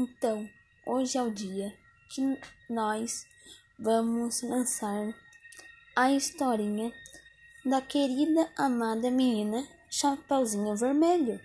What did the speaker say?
Então, hoje é o dia que nós vamos lançar a historinha da querida amada menina Chapeuzinho Vermelho.